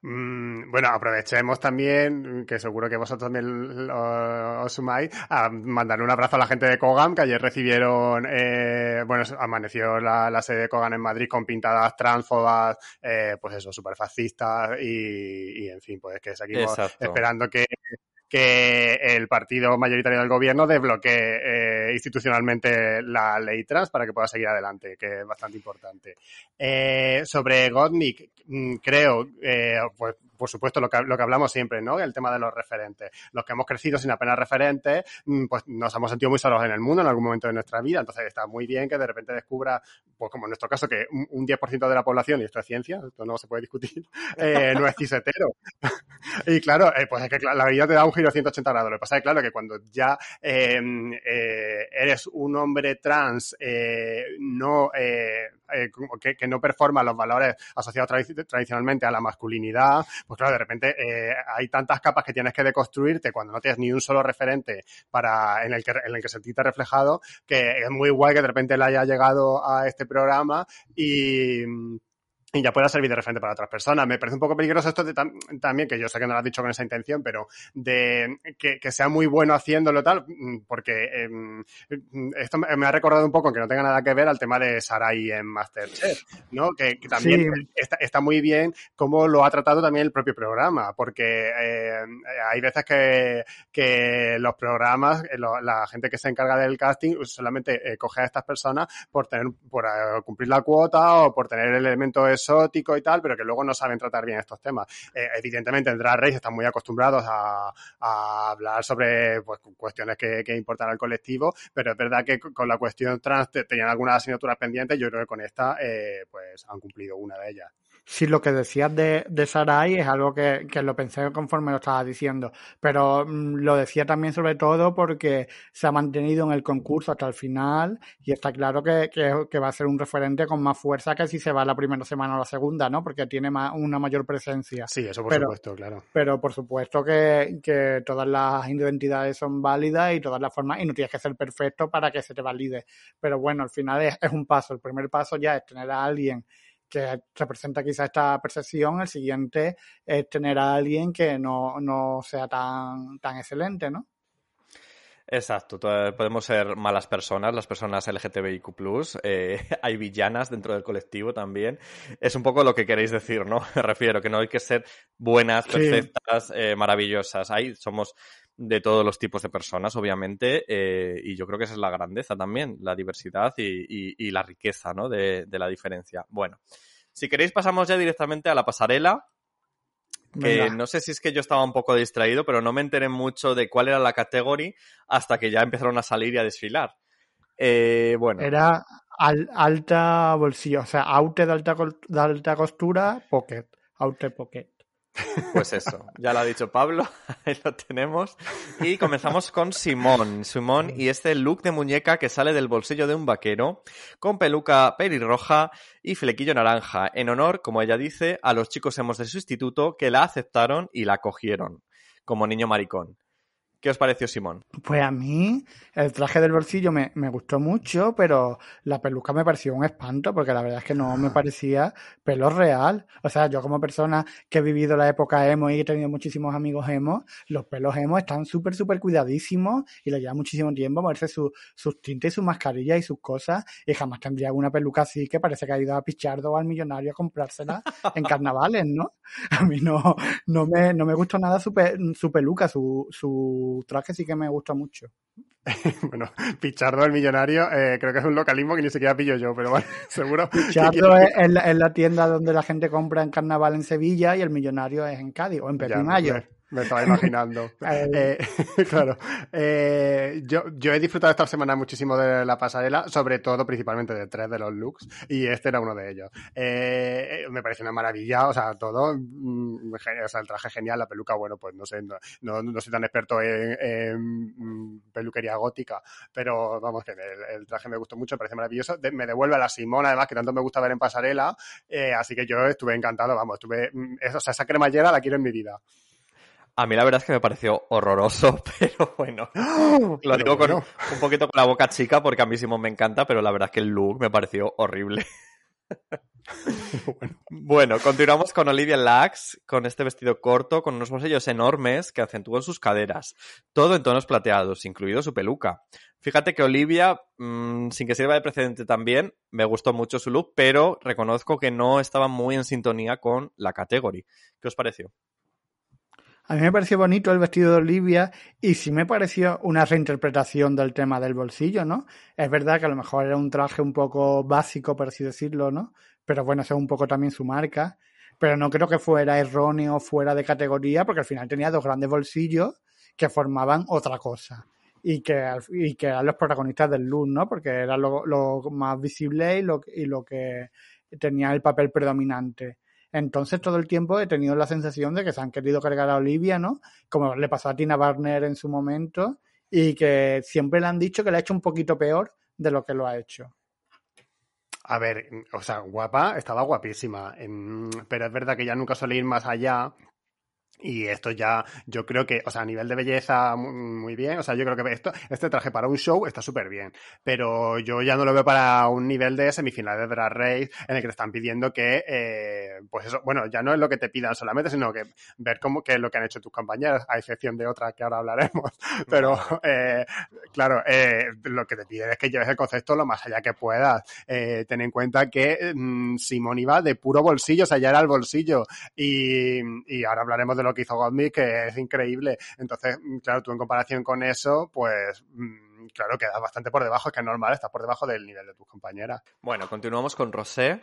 Mm, bueno, aprovechemos también, que seguro que vosotros también os sumáis, a mandar un abrazo a la gente de Kogan, que ayer recibieron, eh, bueno, amaneció la, sede de Kogan en Madrid con pintadas transfobas, eh, pues eso, súper fascistas y, en fin, pues que seguimos esperando que que el partido mayoritario del gobierno desbloquee eh, institucionalmente la ley trans para que pueda seguir adelante, que es bastante importante. Eh, sobre Godnik, mm, creo, eh, pues por supuesto, lo que, lo que hablamos siempre, ¿no? El tema de los referentes. Los que hemos crecido sin apenas referentes, mm, pues nos hemos sentido muy solos en el mundo en algún momento de nuestra vida. Entonces está muy bien que de repente descubra, pues como en nuestro caso, que un, 10% de la población, y esto es ciencia, esto no se puede discutir, eh, no es cisetero. y claro, eh, pues es que la vida te da un giro 180 grados. Lo que pasa es claro, que cuando ya em, eh, eres un hombre trans, no, que, que, no performa los valores asociados tradicionalmente a la masculinidad, pues claro, de repente eh, hay tantas capas que tienes que deconstruirte cuando no tienes ni un solo referente para en el que en el que sentirte reflejado, que es muy guay que de repente le haya llegado a este programa y y ya pueda servir de referente para otras personas. Me parece un poco peligroso esto de también, que yo sé que no lo has dicho con esa intención, pero de que, sea muy bueno haciéndolo tal, mm, porque em, esto me ha recordado un poco, que no tenga nada que ver al tema de Sarai en Masterchef, ¿no? Que, también está, muy bien cómo lo ha tratado también el propio programa, porque em, hay veces que, que los programas, eh, la gente que se encarga del casting solamente eh, coge a estas personas por tener, por eh, cumplir la cuota o por tener el elemento exótico y tal, pero que luego no saben tratar bien estos temas. Eh, evidentemente en Drag Race están muy acostumbrados a, hablar sobre pues, cuestiones que, importan al colectivo, pero es verdad que con la cuestión trans tenían algunas asignaturas pendientes, yo creo que con esta eh, pues han cumplido una de ellas si lo que decías de, de Sarai es algo que, que, lo pensé conforme lo estaba diciendo, pero mm, lo decía también sobre todo porque se ha mantenido en el concurso hasta el final y está claro que, que, va a ser un referente con más fuerza que si se va la primera semana o la segunda, ¿no? Porque tiene una mayor presencia. Sí, eso por supuesto, claro. Pero por supuesto que, que todas las identidades son válidas y todas las formas, y no tienes que ser perfecto para que se te valide. Pero bueno, al final es, es un paso. El primer paso ya es tener a alguien que representa quizá esta percepción, el siguiente es tener a alguien que no, no sea tan, tan excelente, ¿no? Exacto, podemos ser malas personas, las personas LGTBIQ, eh, hay villanas dentro del colectivo también. Es un poco lo que queréis decir, ¿no? Me refiero, que no hay que ser buenas, perfectas, eh, maravillosas. Hay, somos de todos los tipos de personas, obviamente, eh, y yo creo que esa es la grandeza también, la diversidad y, la riqueza, ¿no? De, de la diferencia. Bueno, si queréis pasamos ya directamente a la pasarela, que no sé si es que yo estaba un poco distraído, pero no me enteré mucho de cuál era la categoría hasta que ya empezaron a salir y a desfilar. Eh, bueno. Era alta bolsillo, o sea, aute de alta, de alta costura, pocket, aute pocket. Pues eso, ya lo ha dicho Pablo, ahí lo tenemos. Y comenzamos con Simón. Simón y este look de muñeca que sale del bolsillo de un vaquero, con peluca pelirroja y flequillo naranja, en honor, como ella dice, a los chicos hemos de su instituto que la aceptaron y la cogieron, como niño maricón. ¿Qué os pareció, Simón? Pues a mí el traje del bolsillo me, me, gustó mucho, pero la peluca me pareció un espanto, porque la verdad es que no me parecía pelo real. O sea, yo como persona que he vivido la época emo y he tenido muchísimos amigos emo, los pelos emo están súper, súper cuidadísimos y le lleva muchísimo tiempo moverse su, sus tintes y sus mascarillas y sus cosas, y jamás tendría una peluca así que parece que ha ido a Pichardo o al millonario a comprársela en carnavales, ¿no? A mí no, no, me, no me gustó nada su, pe, su peluca, su, su traje sí que me gusta mucho. bueno, Pichardo el millonario, eh, creo que es un localismo que ni siquiera pillo yo, pero bueno, seguro. Pichardo es, es, la, es, la, tienda donde la gente compra en carnaval en Sevilla y el millonario es en Cádiz o en Pepimayo. Me estaba imaginando. eh, claro. Eh, yo, yo he disfrutado esta semana muchísimo de la pasarela, sobre todo, principalmente de tres de los looks, y este era uno de ellos. Eh, me parece una maravilla, o sea, todo, mm, o sea, el traje genial, la peluca, bueno, pues no sé, no, no, no soy tan experto en, en, peluquería gótica, pero vamos, que el, el, traje me gustó mucho, me parece maravilloso. De, me devuelve a la Simona, además, que tanto me gusta ver en pasarela, eh, así que yo estuve encantado, vamos, estuve, mm, o sea, esa cremallera la quiero en mi vida. A mí la verdad es que me pareció horroroso, pero bueno, lo digo con un poquito con la boca chica porque a mí Simón me encanta, pero la verdad es que el look me pareció horrible. bueno. bueno, continuamos con Olivia Lax, con este vestido corto, con unos bolsillos enormes que acentúan sus caderas, todo en tonos plateados, incluido su peluca. Fíjate que Olivia, mmm, sin que sirva de precedente también, me gustó mucho su look, pero reconozco que no estaba muy en sintonía con la categoría. ¿Qué os pareció? A mí me pareció bonito el vestido de Olivia y sí me pareció una reinterpretación del tema del bolsillo, ¿no? Es verdad que a lo mejor era un traje un poco básico, por así decirlo, ¿no? Pero bueno, eso es un poco también su marca. Pero no creo que fuera erróneo, fuera de categoría, porque al final tenía dos grandes bolsillos que formaban otra cosa. Y que, y que eran los protagonistas del look, ¿no? Porque era lo, lo más visible y lo, y lo que tenía el papel predominante. Entonces todo el tiempo he tenido la sensación de que se han querido cargar a Olivia, ¿no? Como le pasó a Tina Barner en su momento y que siempre le han dicho que le ha hecho un poquito peor de lo que lo ha hecho. A ver, o sea, guapa, estaba guapísima, pero es verdad que ya nunca suele ir más allá y esto ya, yo creo que, o sea, a nivel de belleza, muy bien. O sea, yo creo que esto, este traje para un show está súper bien. Pero yo ya no lo veo para un nivel de semifinal de Drag Race en el que te están pidiendo que, eh, pues eso, bueno, ya no es lo que te pidan solamente, sino que ver cómo que es lo que han hecho tus compañeras, a excepción de otras que ahora hablaremos. Pero, eh, claro, eh, lo que te piden es que lleves el concepto lo más allá que puedas. Eh, ten en cuenta que mmm, Simón iba de puro bolsillo, o sea, ya era el bolsillo. Y, y ahora hablaremos de lo que hizo Gottmik, que es increíble. Entonces, claro, tú en comparación con eso, pues claro, quedas bastante por debajo, es que es normal, estás por debajo del nivel de tus compañeras. Bueno, continuamos con Rosé,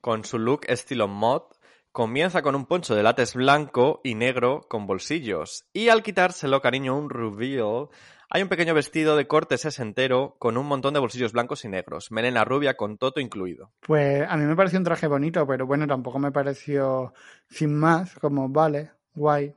con su look estilo mod. Comienza con un poncho de látex blanco y negro con bolsillos. Y al quitárselo, cariño, un reveal, hay un pequeño vestido de corte sesentero con un montón de bolsillos blancos y negros, melena rubia con toto incluido. Pues a mí me pareció un traje bonito, pero bueno, tampoco me pareció sin más, como vale, guay.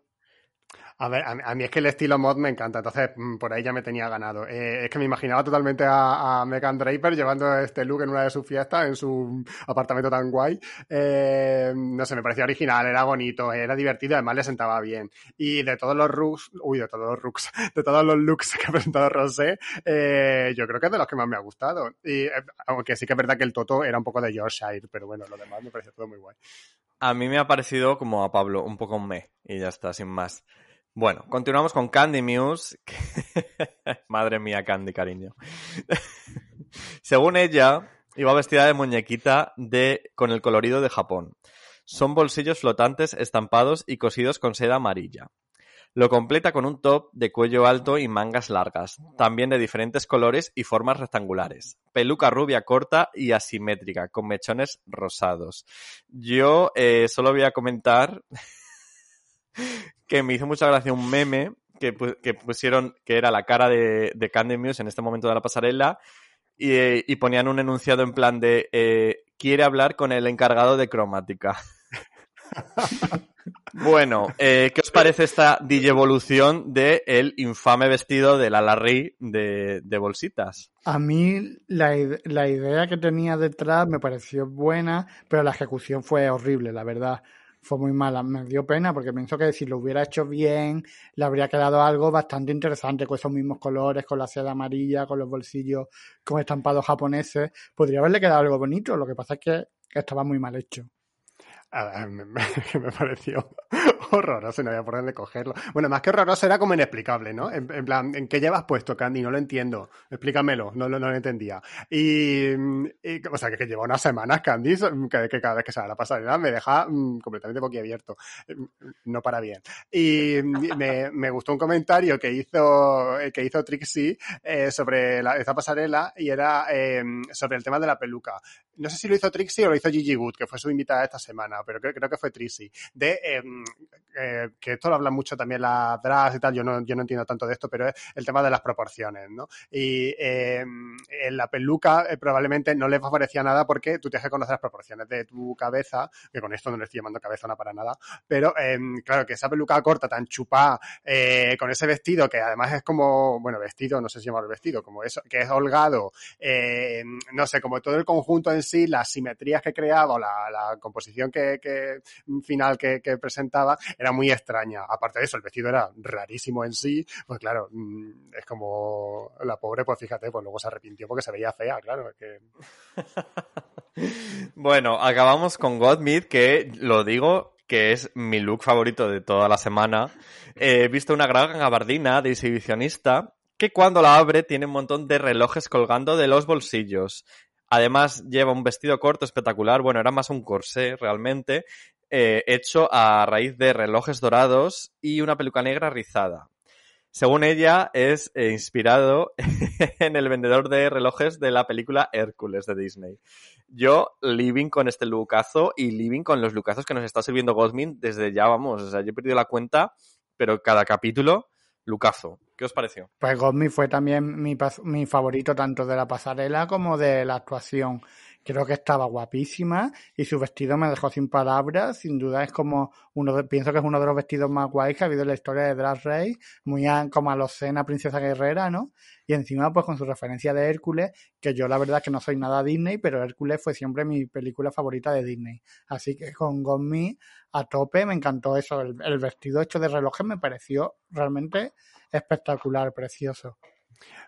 A ver, a, mí es que el estilo mod me encanta, entonces por ahí ya me tenía ganado. Eh, es que me imaginaba totalmente a, a, Megan Draper llevando este look en una de sus fiestas, en su apartamento tan guay. Eh, no sé, me parecía original, era bonito, era divertido, además le sentaba bien. Y de todos los looks, uy, de todos los looks, de todos los looks que ha presentado Rosé, eh, yo creo que es de los que más me ha gustado. Y aunque sí que es verdad que el Toto era un poco de Yorkshire, pero bueno, lo demás me pareció todo muy guay. A mí me ha parecido como a Pablo, un poco un me, y ya está, sin más. Bueno, continuamos con Candy Muse. Madre mía, Candy, cariño. Según ella, iba vestida de muñequita de con el colorido de Japón. Son bolsillos flotantes estampados y cosidos con seda amarilla. Lo completa con un top de cuello alto y mangas largas, también de diferentes colores y formas rectangulares. Peluca rubia corta y asimétrica, con mechones rosados. Yo eh, solo voy a comentar que me hizo mucha gracia un meme que, pusieron que era la cara de, de Candy Muse en este momento de la pasarela y, y ponían un enunciado en plan de eh, quiere hablar con el encargado de cromática. Bueno, eh, ¿qué os parece esta digievolución del el infame vestido de la Larry de, de bolsitas? A mí la, la, idea que tenía detrás me pareció buena, pero la ejecución fue horrible, la verdad. Fue muy mala. Me dio pena porque pienso que si lo hubiera hecho bien, le habría quedado algo bastante interesante con esos mismos colores, con la seda amarilla, con los bolsillos con estampados japoneses. Podría haberle quedado algo bonito. Lo que pasa es que estaba muy mal hecho. Me, me, pareció horroroso, no había por dónde cogerlo. Bueno, más que horroroso era como inexplicable, ¿no? En, plan, ¿en qué llevas puesto, Candy? No lo entiendo. Explícamelo, no, no, no lo entendía. Y, o sea, que, que, lleva unas semanas, Candy, que, cada vez que sale la pasarela me deja mm, completamente boquiabierto. No para bien. Y me, me, gustó un comentario que hizo, que hizo Trixie eh, sobre la, esta pasarela y era eh, sobre el tema de la peluca. No sé si lo hizo Trixie o lo hizo Gigi Good, que fue su invitada esta semana pero creo, creo que fue Trixie, de em, eh, que esto lo habla mucho también la drags y tal, yo no, yo no entiendo tanto de esto, pero es el tema de las proporciones, ¿no? Y em, en la peluca eh, probablemente no le favorecía nada porque tú tienes que conocer las proporciones de tu cabeza, que con esto no le estoy llamando cabezona para nada, pero em, claro, que esa peluca corta, tan chupada, eh, con ese vestido que además es como, bueno, vestido, no sé si llamarlo vestido, como eso, que es holgado, no sé, como todo el conjunto en sí, las simetrías que creaba la, la composición que, que final que, presentaba era muy extraña. Aparte de eso, el vestido era rarísimo en sí, pues claro, mm, es como la pobre, pues fíjate, pues luego se arrepintió porque se veía fea, claro. Bueno, acabamos con Godmid, que lo digo, que es mi look favorito de toda la semana. He visto una gran gabardina de exhibicionista que cuando la abre tiene un montón de relojes colgando de los bolsillos. Además, lleva un vestido corto espectacular. Bueno, era más un corsé realmente, eh, hecho a raíz de relojes dorados y una peluca negra rizada. Según ella, es eh, inspirado en el vendedor de relojes de la película Hércules de Disney. Yo living con este lucazo y living con los lucazos que nos está sirviendo Godmin desde ya, vamos, o sea, yo he perdido la cuenta, pero cada capítulo Lucazo. ¿Qué os pareció? Pues Godmi fue también mi favorito tanto de la pasarela como de la actuación. Creo que estaba guapísima y su vestido me dejó sin palabras. Sin duda es como uno de, pienso que es uno de los vestidos más guays que ha habido en la historia de Drag Race, muy como a los cena Princesa Guerrera, ¿no? Y encima pues con su referencia de Hércules, que yo la verdad que no soy nada Disney, pero Hércules fue siempre mi película favorita de Disney. Así que con Got a tope me encantó eso. El, el vestido hecho de relojes me pareció realmente espectacular, precioso.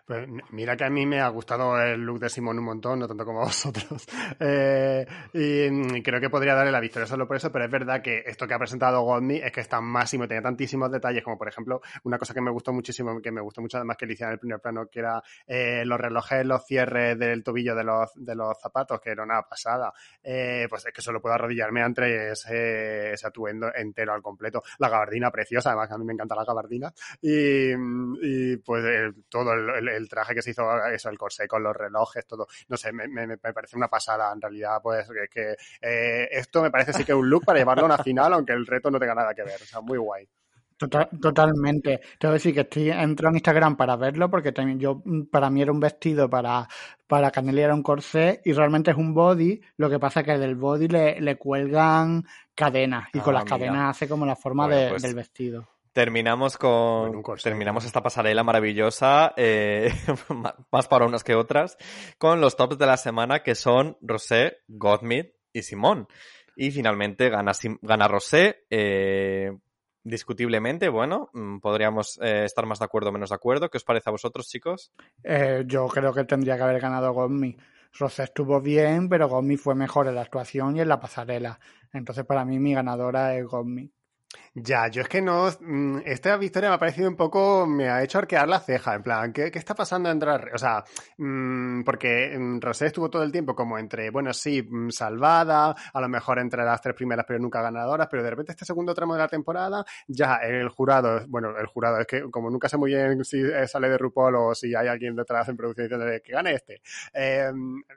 Pues mira que a mí me ha gustado el look de Simón un montón, no tanto como a vosotros. Eh, y creo que podría darle la victoria solo por eso, pero es verdad que esto que ha presentado Godney es que está máximo, tenía tantísimos detalles, como por ejemplo, una cosa que me gustó muchísimo, que me gustó mucho además que le hicieron en el primer plano, que era eh, los relojes, los cierres del tobillo de los, de los zapatos, que era una pasada. Eh, pues es que solo puedo arrodillarme entre ese, atuendo entero al completo. La gabardina preciosa, además que a mí me encanta la gabardina. Y, y pues todo el el, traje que se hizo, eso, el corsé con los relojes, todo, no sé, me, me, parece una pasada en realidad, pues que, eh, esto me parece sí que un look para llevarlo a una final, aunque el reto no tenga nada que ver, o sea, muy guay. totalmente. Tengo que decir que estoy entro en Instagram para verlo porque también yo para mí era un vestido para para Canelli era un corsé y realmente es un body. Lo que pasa es que del body le, le cuelgan cadenas y con ah, las cadenas hace como la forma pues del vestido. Terminamos con, terminamos esta pasarela maravillosa, eh, más para unas que otras, con los tops de la semana que son Rosé, Gottmid y Simón. Y finalmente gana, gana Rosé, eh, discutiblemente, bueno, mm, podríamos eh, estar más de acuerdo o menos de acuerdo. ¿Qué os parece a vosotros, chicos? Eh, yo creo que tendría que haber ganado Gottmid. Rosé estuvo bien, pero Gottmid fue mejor en la actuación y en la pasarela. Entonces, para mí, mi ganadora es Gottmid. Ya, yo es que no. Mm, esta victoria me ha parecido un poco. Me ha hecho arquear la ceja. En plan, ¿qué, está pasando entre. O sea, mmm, porque mm, Rosé estuvo todo el tiempo como entre, bueno, sí, mm, salvada, a lo mejor entre las tres primeras, pero nunca ganadoras, pero de repente este segundo tramo de la temporada, ya el jurado, bueno, el jurado es que como nunca sé muy bien si sale de RuPaul o si hay alguien detrás en producción que gane este. Eh,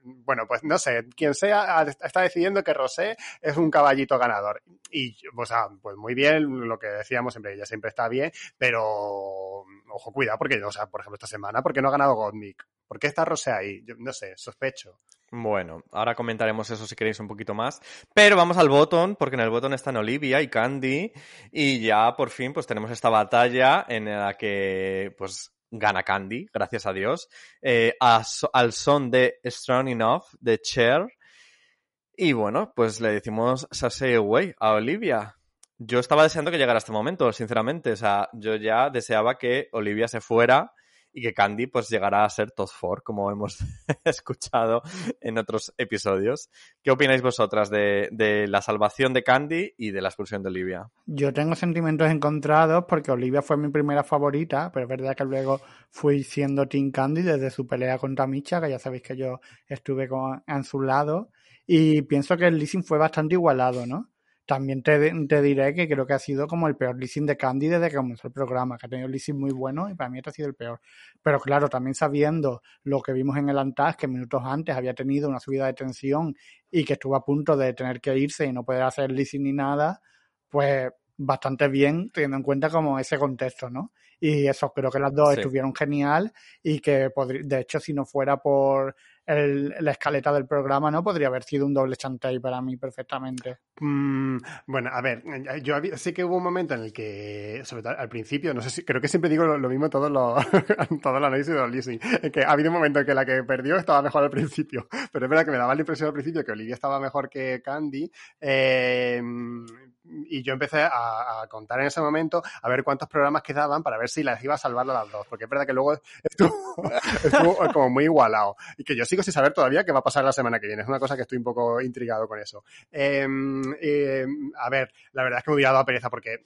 bueno, pues no sé, quien sea está decidiendo que Rosé es un caballito ganador. Y, o sea, pues muy bien lo que decíamos siempre, ella siempre está bien, pero ojo, cuidado, porque, o sea, por ejemplo, esta semana, ¿por qué no ha ganado Godnik? ¿Por qué está Rosé ahí? Yo no sé, sospecho. Bueno, ahora comentaremos eso si queréis un poquito más. Pero vamos al botón, porque en el botón están Olivia y Candy. Y ya por fin, pues tenemos esta batalla en la que, pues, gana Candy, gracias a Dios. eh, a al son de Strong Enough de Cher. Y bueno, pues le decimos Sashay Away a Olivia. Yo estaba deseando que llegara este momento, sinceramente. O sea, yo ya deseaba que Olivia se fuera y que Candy pues llegara a ser top 4, como hemos escuchado en otros episodios. ¿Qué opináis vosotras de, la salvación de Candy y de la expulsión de Olivia? Yo tengo sentimientos encontrados porque Olivia fue mi primera favorita, pero es verdad que luego fui siendo Team Candy desde su pelea contra Micha, que ya sabéis que yo estuve con, su lado, y pienso que el leasing fue bastante igualado, ¿no? También te, te diré que creo que ha sido como el peor leasing de Candy desde que comenzó el programa, que ha tenido leasing muy bueno y para mí este ha sido el peor. Pero claro, también sabiendo lo que vimos en el Antas, que minutos antes había tenido una subida de tensión y que estuvo a punto de tener que irse y no poder hacer leasing ni nada, pues bastante bien teniendo en cuenta como ese contexto, ¿no? Y eso, creo que las dos Sí. estuvieron genial y que de hecho si no fuera por el- la escaleta del programa, ¿no? Podría haber sido un doble chantey para mí perfectamente. Mm, bueno, a ver, eh, yo había- sé que hubo un momento en el que, sobre todo al principio, no sé si, creo que siempre digo lo, mismo en todos los, análisis de los leasing, que ha habido un momento en que la que perdió estaba mejor al principio, pero es verdad que me daba la impresión al principio que Olivia estaba mejor que Candy, eh, y yo empecé a, contar en ese momento a ver cuántos programas quedaban para ver si las iba a salvar a las dos, porque es verdad que luego estuvo, estuvo como muy igualado, y que yo sigo sin saber todavía qué va a pasar la semana que viene, es una cosa que estoy un poco intrigado con eso. Eh, eh, a ver, la verdad es que me hubiera dado pereza porque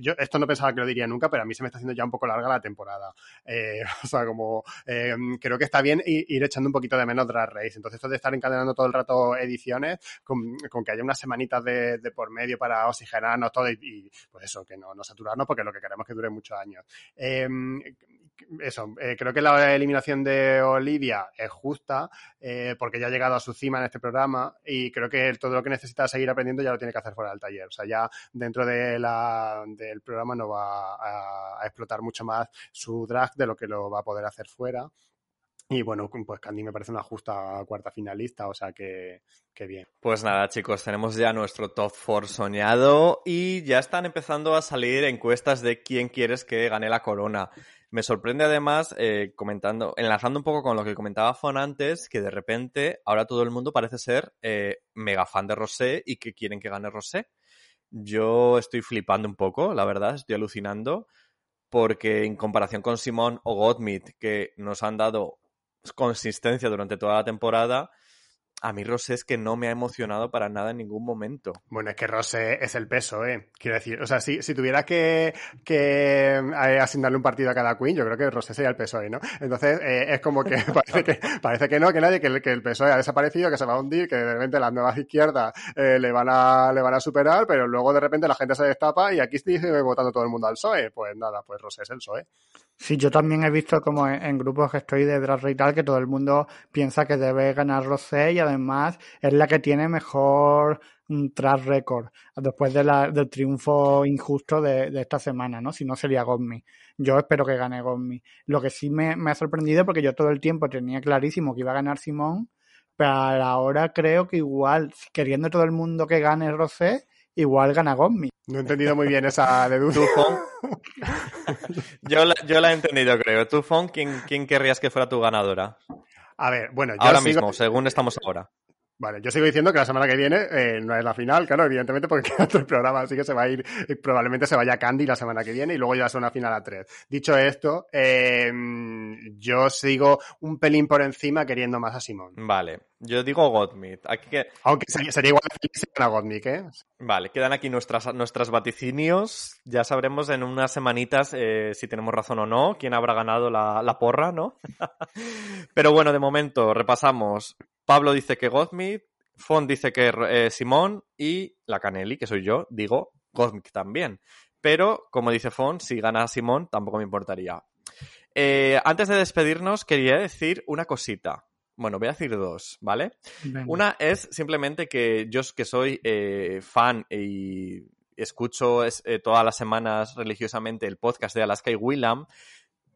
yo esto no pensaba que lo diría nunca, pero a mí se me está haciendo ya un poco larga la temporada. Eh, o sea, como eh, creo que está bien ir echando un poquito de menos Drag Race. Entonces, esto de estar encadenando todo el rato ediciones, con, con que haya unas semanitas de, de por medio para oxigenarnos todo y, y, pues eso, que no, no saturarnos porque lo que queremos es que dure muchos años. Eh, eso, eh, creo que la eliminación de Olivia es justa eh, porque ya ha llegado a su cima en este programa y creo que todo lo que necesita seguir aprendiendo ya lo tiene que hacer fuera del taller. O sea, ya dentro de la, del programa no va a, explotar mucho más su drag de lo que lo va a poder hacer fuera. Y bueno, pues Candy me parece una justa cuarta finalista, o sea que, que bien. Pues nada, chicos, tenemos ya nuestro top 4 soñado y ya están empezando a salir encuestas de quién quieres que gane la corona. Me sorprende además, eh, comentando, enlazando un poco con lo que comentaba Fon antes, que de repente ahora todo el mundo parece ser eh, mega fan de Rosé y que quieren que gane Rosé. Yo estoy flipando un poco, la verdad, estoy alucinando, porque en comparación con Simón o Gottmit, que nos han dado consistencia durante toda la temporada, a mí Rosé es que no me ha emocionado para nada en ningún momento. Bueno, es que Rosé es el peso, ¿eh? Quiero decir, o sea, si, si tuviera que, que eh, asignarle un partido a cada queen, yo creo que Rosé sería el PSOE, ¿no? Entonces, eh, es como que parece, que parece que no, que nadie, que el, PSOE ha desaparecido, que se va a hundir, que de repente las nuevas izquierdas eh, le, van a, le van a superar, pero luego de repente la gente se destapa y aquí sigue votando todo el mundo al PSOE. Pues nada, pues Rosé es el PSOE. Sí, yo también he visto como en, grupos que estoy de Drag y tal que todo el mundo piensa que debe ganar Rosé y además es la que tiene mejor mm, track record después del triunfo injusto de, de esta semana, ¿no? Si no sería Gosmi. Yo espero que gane Gosmi. Lo que sí me, me ha sorprendido porque yo todo el tiempo tenía clarísimo que iba a ganar Simón, pero ahora creo que igual, queriendo todo el mundo que gane Rosé, igual gana Gosmi. No he entendido muy bien esa deducción. ¿Tú, Fon? yo, la, yo la he entendido, creo. ¿Tú, Fon, quién, quién querrías que fuera tu ganadora? A ver, bueno, yo Ahora sigo- mismo, según estamos ahora. Vale, yo sigo diciendo que la semana que viene eh, no es la final, claro, evidentemente porque queda otro programa, así que se va a ir, eh, probablemente se vaya Candy la semana que viene y luego ya es una final a tres. Dicho esto, eh, yo sigo un pelín por encima queriendo más a Simón. Vale, yo digo Godmit. Aquí que... Aunque sería, sería igual gana Gottmik, ¿eh? Vale, quedan aquí nuestras, nuestras vaticinios. Ya sabremos en unas semanitas eh, si tenemos razón o no, quién habrá ganado la, la porra, ¿no? Pero bueno, de momento repasamos. Pablo dice que Gottmik, Fon dice que eh, Simón y la Canelli, que soy yo, digo Gottmik también. Pero, como dice Fon, si gana Simón tampoco me importaría. Eh, antes de despedirnos, quería decir una cosita. Bueno, voy a decir dos, ¿vale? Venga. Una es simplemente que yo que soy eh, fan y escucho es- eh, todas las semanas religiosamente el podcast de Alaska y Willam,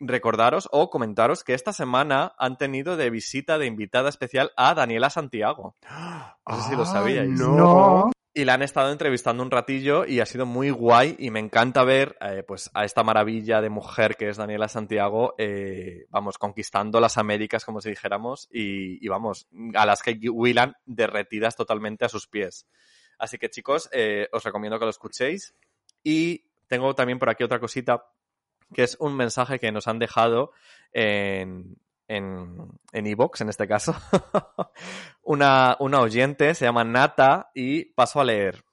recordaros o comentaros que esta semana han tenido de visita de invitada especial a Daniela Santiago. No sé si lo Ah, sabíais. no. No. Y la han estado entrevistando un ratillo y ha sido muy guay y me encanta ver eh, pues a esta maravilla de mujer que es Daniela Santiago, eh, vamos, conquistando las Américas, como si dijéramos, y, y vamos, a las que Willan derretidas totalmente a sus pies. Así que chicos, eh, os recomiendo que lo escuchéis. Y tengo también por aquí otra cosita, que es un mensaje que nos han dejado en en en iVoox, en este caso. una, una oyente se llama Nata y paso a leer.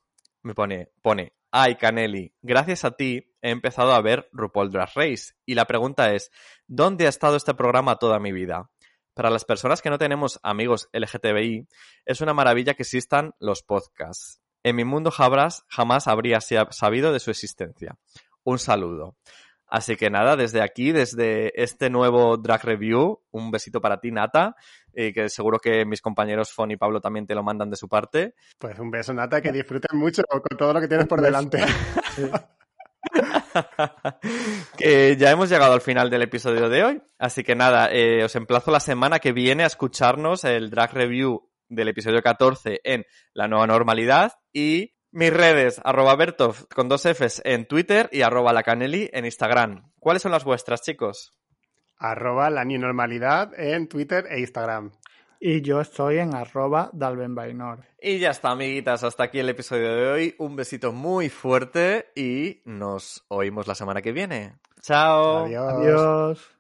Me pone, pone, ay Caneli, gracias a ti he empezado a ver RuPaul Drag Race. Y la pregunta es, ¿dónde ha estado este programa toda mi vida? Para las personas que no tenemos amigos LGTBI, es una maravilla que existan los podcasts. En mi mundo Jabras jamás habría sa- sabido de su existencia. Un saludo. Así que nada, desde aquí, desde este nuevo Drag Review, un besito para ti, Nata, y que seguro que mis compañeros Fon y Pablo también te lo mandan de su parte. Pues un beso, Nata, que disfruten mucho con todo lo que tienes por delante. que ya hemos llegado al final del episodio de hoy. Así que nada, eh, os emplazo la semana que viene a escucharnos el drag review del episodio 14 en La Nueva Normalidad y mis redes, arroba Bertov con dos Fs en Twitter y arroba lacaneli en Instagram. ¿Cuáles son las vuestras, chicos? Arroba la ni normalidad en Twitter e Instagram. Y yo estoy en arroba dalbenbainor. Y ya está, amiguitas, hasta aquí el episodio de hoy. Un besito muy fuerte y nos oímos la semana que viene. Chao. Adiós. Adiós.